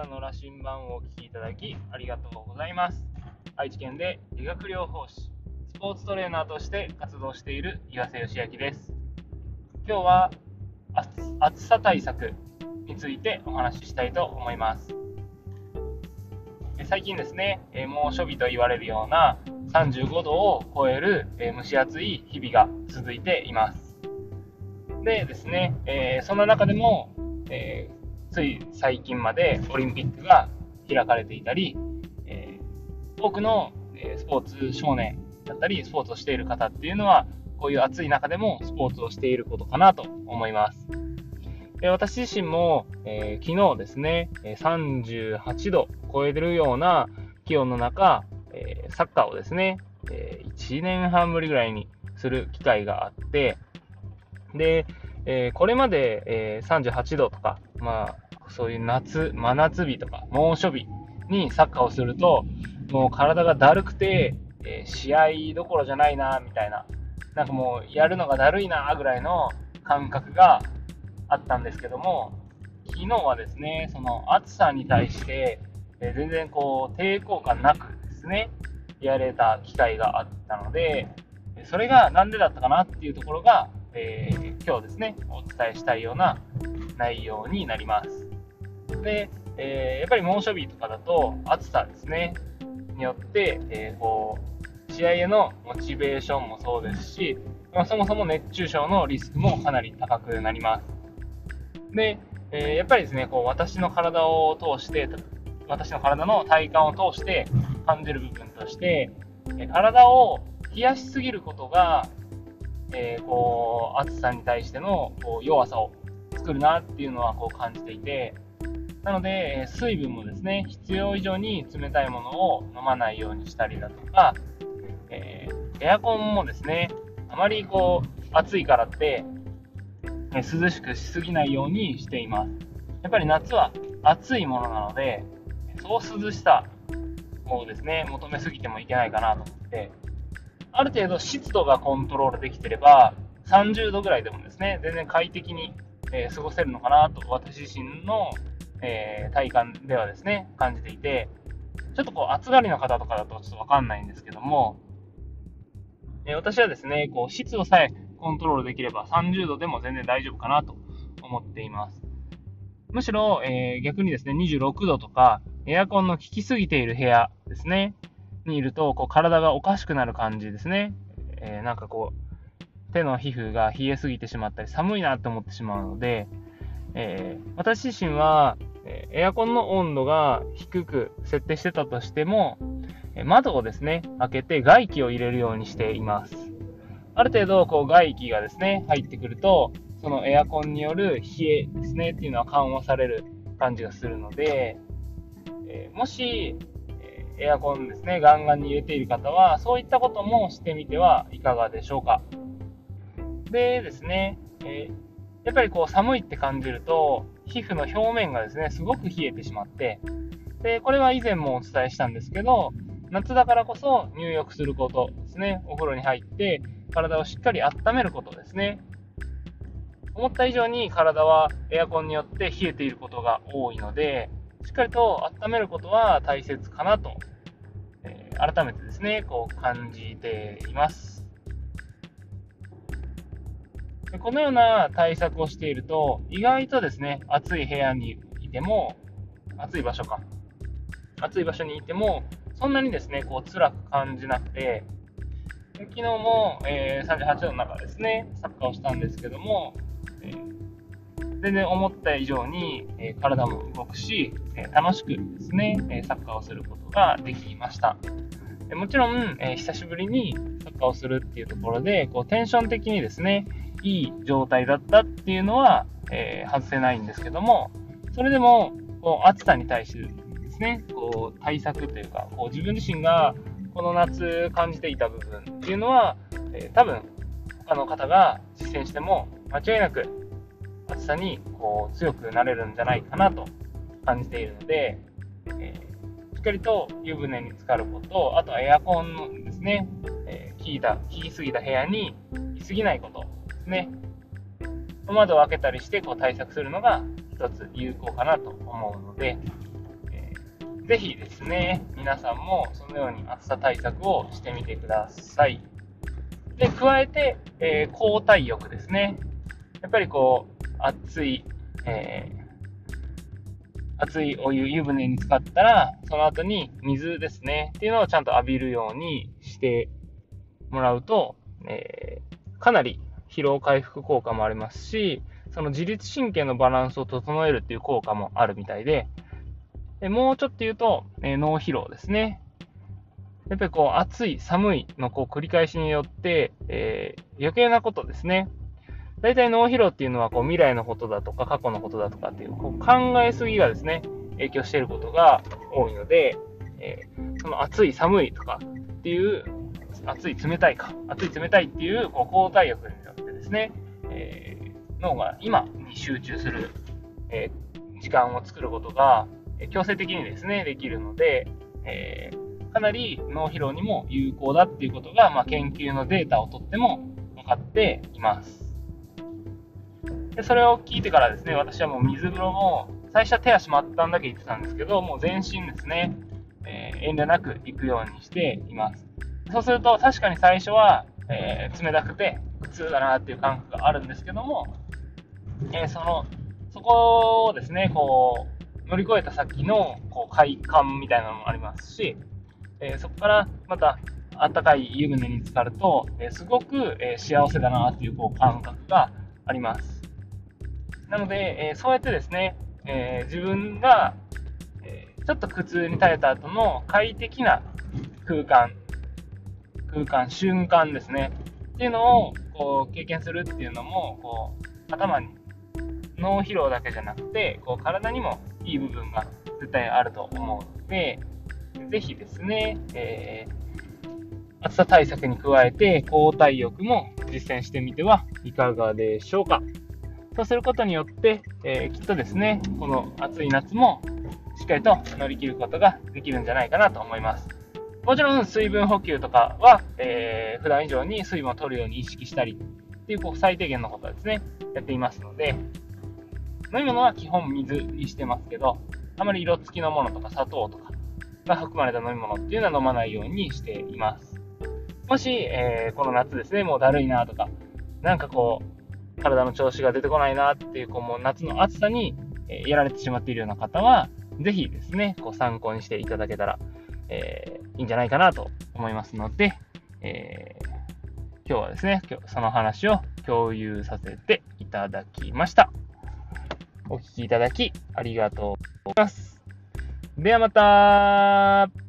体の羅針盤をお聞きいただきありがとうございます。愛知県で理学療法士スポーツトレーナーとして活動している岩瀬義明です。今日は暑さ対策についてお話ししたいと思います。最近ですね猛暑日と言われるような35度を超える蒸し暑い日々が続いています。でですね、え、そんな中でも、えー、つい最近までオリンピックが開かれていたり、えー、多くのスポーツ少年だったり、スポーツをしている方っていうのは、こういう暑い中でもスポーツをしていることかなと思います。で私自身も、えー、昨日ですね、38度超えてるような気温の中、えー、サッカーをですね、えー、1年半ぶりぐらいにする機会があって、で、えこれまで、え38度とか、まあ、そういう夏、真夏日とか、猛暑日にサッカーをすると、もう体がだるくて、え試合どころじゃないな、みたいな、なんかもうやるのがだるいな、ぐらいの感覚があったんですけども、昨日はですね、その暑さに対して、え全然こう抵抗感なくですね、やれた機会があったので、それが何でだったかなっていうところが、えー、今日ですね、お伝えしたいような内容になります。で、えー、やっぱり猛暑日とかだと暑さですね、によって、えー、こう試合へのモチベーションもそうですし、まあ、そもそも熱中症のリスクもかなり高くなります。で、えー、やっぱりですね、こう私の体を通して、私の体の体感を通して感じる部分として、体を冷やしすぎることが、えー、こう暑さに対してのこう弱さを作るなっていうのはこう感じていて、なので、水分もですね、必要以上に冷たいものを飲まないようにしたりだとか、えー、エアコンもですね、あまりこう、暑いからって、ね、涼しくしすぎないようにしています。やっぱり夏は暑いものなので、そう涼しさをですね、求めすぎてもいけないかなと思って、ある程度湿度がコントロールできてれば、30度ぐらいでもですね、全然快適に、え、過ごせるのかなと、私自身のえー、体感ではですね、感じていて、ちょっとこう、暑がりの方とかだとちょっとわかんないんですけども、えー、私はですね、こう、湿度さえコントロールできれば30度でも全然大丈夫かなと思っています。むしろ、えー、逆にですね、26度とか、エアコンの効きすぎている部屋ですね、にいると、こう、体がおかしくなる感じですね。えー、なんかこう、手の皮膚が冷えすぎてしまったり、寒いなって思ってしまうので、えー、私自身は、エアコンの温度が低く設定してたとしても、窓をですね、開けて外気を入れるようにしています。ある程度、こう外気がですね、入ってくると、そのエアコンによる冷えですね、っていうのは緩和される感じがするので、えもし、エアコンですね、ガンガンに入れている方は、そういったこともしてみてはいかがでしょうか。でですね、えやっぱりこう寒いって感じると、皮膚の表面がですね、すごく冷えてしまって、で、これは以前もお伝えしたんですけど、夏だからこそ入浴することですね。お風呂に入って体をしっかり温めることですね。思った以上に体はエアコンによって冷えていることが多いので、しっかりと温めることは大切かなと、えー、改めてですね、こう感じています。このような対策をしていると、意外とですね、暑い部屋にいても、暑い場所か。暑い場所にいても、そんなにですね、こう辛く感じなくて、昨日も、えー、38度の中ですね、サッカーをしたんですけども、えー、全然思った以上に、えー、体も動くし、え楽しくですね、えサッカーをすることができました。もちろん、え久しぶりにサッカーをするっていうところで、こうテンション的にですね、いい状態だったっていうのは、えー、外せないんですけども、それでも、こう、暑さに対してですね、こう、対策というか、こう、自分自身がこの夏感じていた部分っていうのは、えー、多分、他の方が実践しても、間違いなく暑さにこう強くなれるんじゃないかなと感じているので、えー、しっかりと湯船に浸かること、あとはエアコンのですね、えー、効いた、効きすぎた部屋にいすぎないこと、ね、窓を開けたりしてこう対策するのが一つ有効かなと思うので、ぜひですね、皆さんもそのように暑さ対策をしてみてください。で、加えて、えー、交代浴ですね。やっぱりこう、熱い、えー、熱いお湯、湯船に浸かったら、その後に水ですね、っていうのをちゃんと浴びるようにしてもらうと、えー、かなり疲労回復効果もありますし、その自律神経のバランスを整えるっていう効果もあるみたいで、でもうちょっと言うと、えー、脳疲労ですね。やっぱりこう暑い、寒いのこう繰り返しによって、えー、余計なことですね。大体脳疲労っていうのはこう未来のことだとか過去のことだとかっていうこう考えすぎがですね、影響していることが多いので、えー、その暑い、寒いとかっていう暑い、冷たいか、暑い、冷たいっていうこう交代浴によですね、えー、脳が今に集中する、えー、時間を作ることが強制的にですね、できるので、えーかなり脳疲労にも有効だっていうことが、まあ、研究のデータをとっても分かっています。でそれを聞いてからですね、私はもう水風呂も、最初は手足末端だけ行ってたんですけど、もう全身ですね、えー、遠慮なく行くようにしています。そうすると、確かに最初は、えー、冷たくて苦痛だなっていう感覚があるんですけども、えー、その、そこをですね、こう、乗り越えた先のこう快感みたいなのもありますし、えー、そこからまたあったかい湯船に浸かると、え、すごく、え幸せだなっていうこう感覚があります。なので、えそうやってですね、え自分が、えちょっと苦痛に耐えた後の快適な空間、空間、瞬間ですね、っていうのをこう経験するっていうのも、こう頭に脳疲労だけじゃなくて、こう体にもいい部分が絶対あると思うので、ぜひですね、えー、暑さ対策に加えて、交代浴も実践してみてはいかがでしょうか。そうすることによって、えー、きっとですね、この暑い夏もしっかりと乗り切ることができるんじゃないかなと思います。もちろん水分補給とかは、えー、普段以上に水分を取るように意識したりっていうこう最低限のことはですね、やっていますので、飲み物は基本水にしてますけど、あまり色付きのものとか砂糖とかが含まれた飲み物っていうのは飲まないようにしています。もし、えー、この夏ですね、もうだるいなとか、なんかこう、体の調子が出てこないなっていう、こう、もう夏の暑さに、えやられてしまっているような方は、ぜひですね、こう参考にしていただけたら、え、いいんじゃないかなと思いますので、えー、今日はですね、今日その話を共有させていただきました。お聴きいただきありがとうございます。ではまた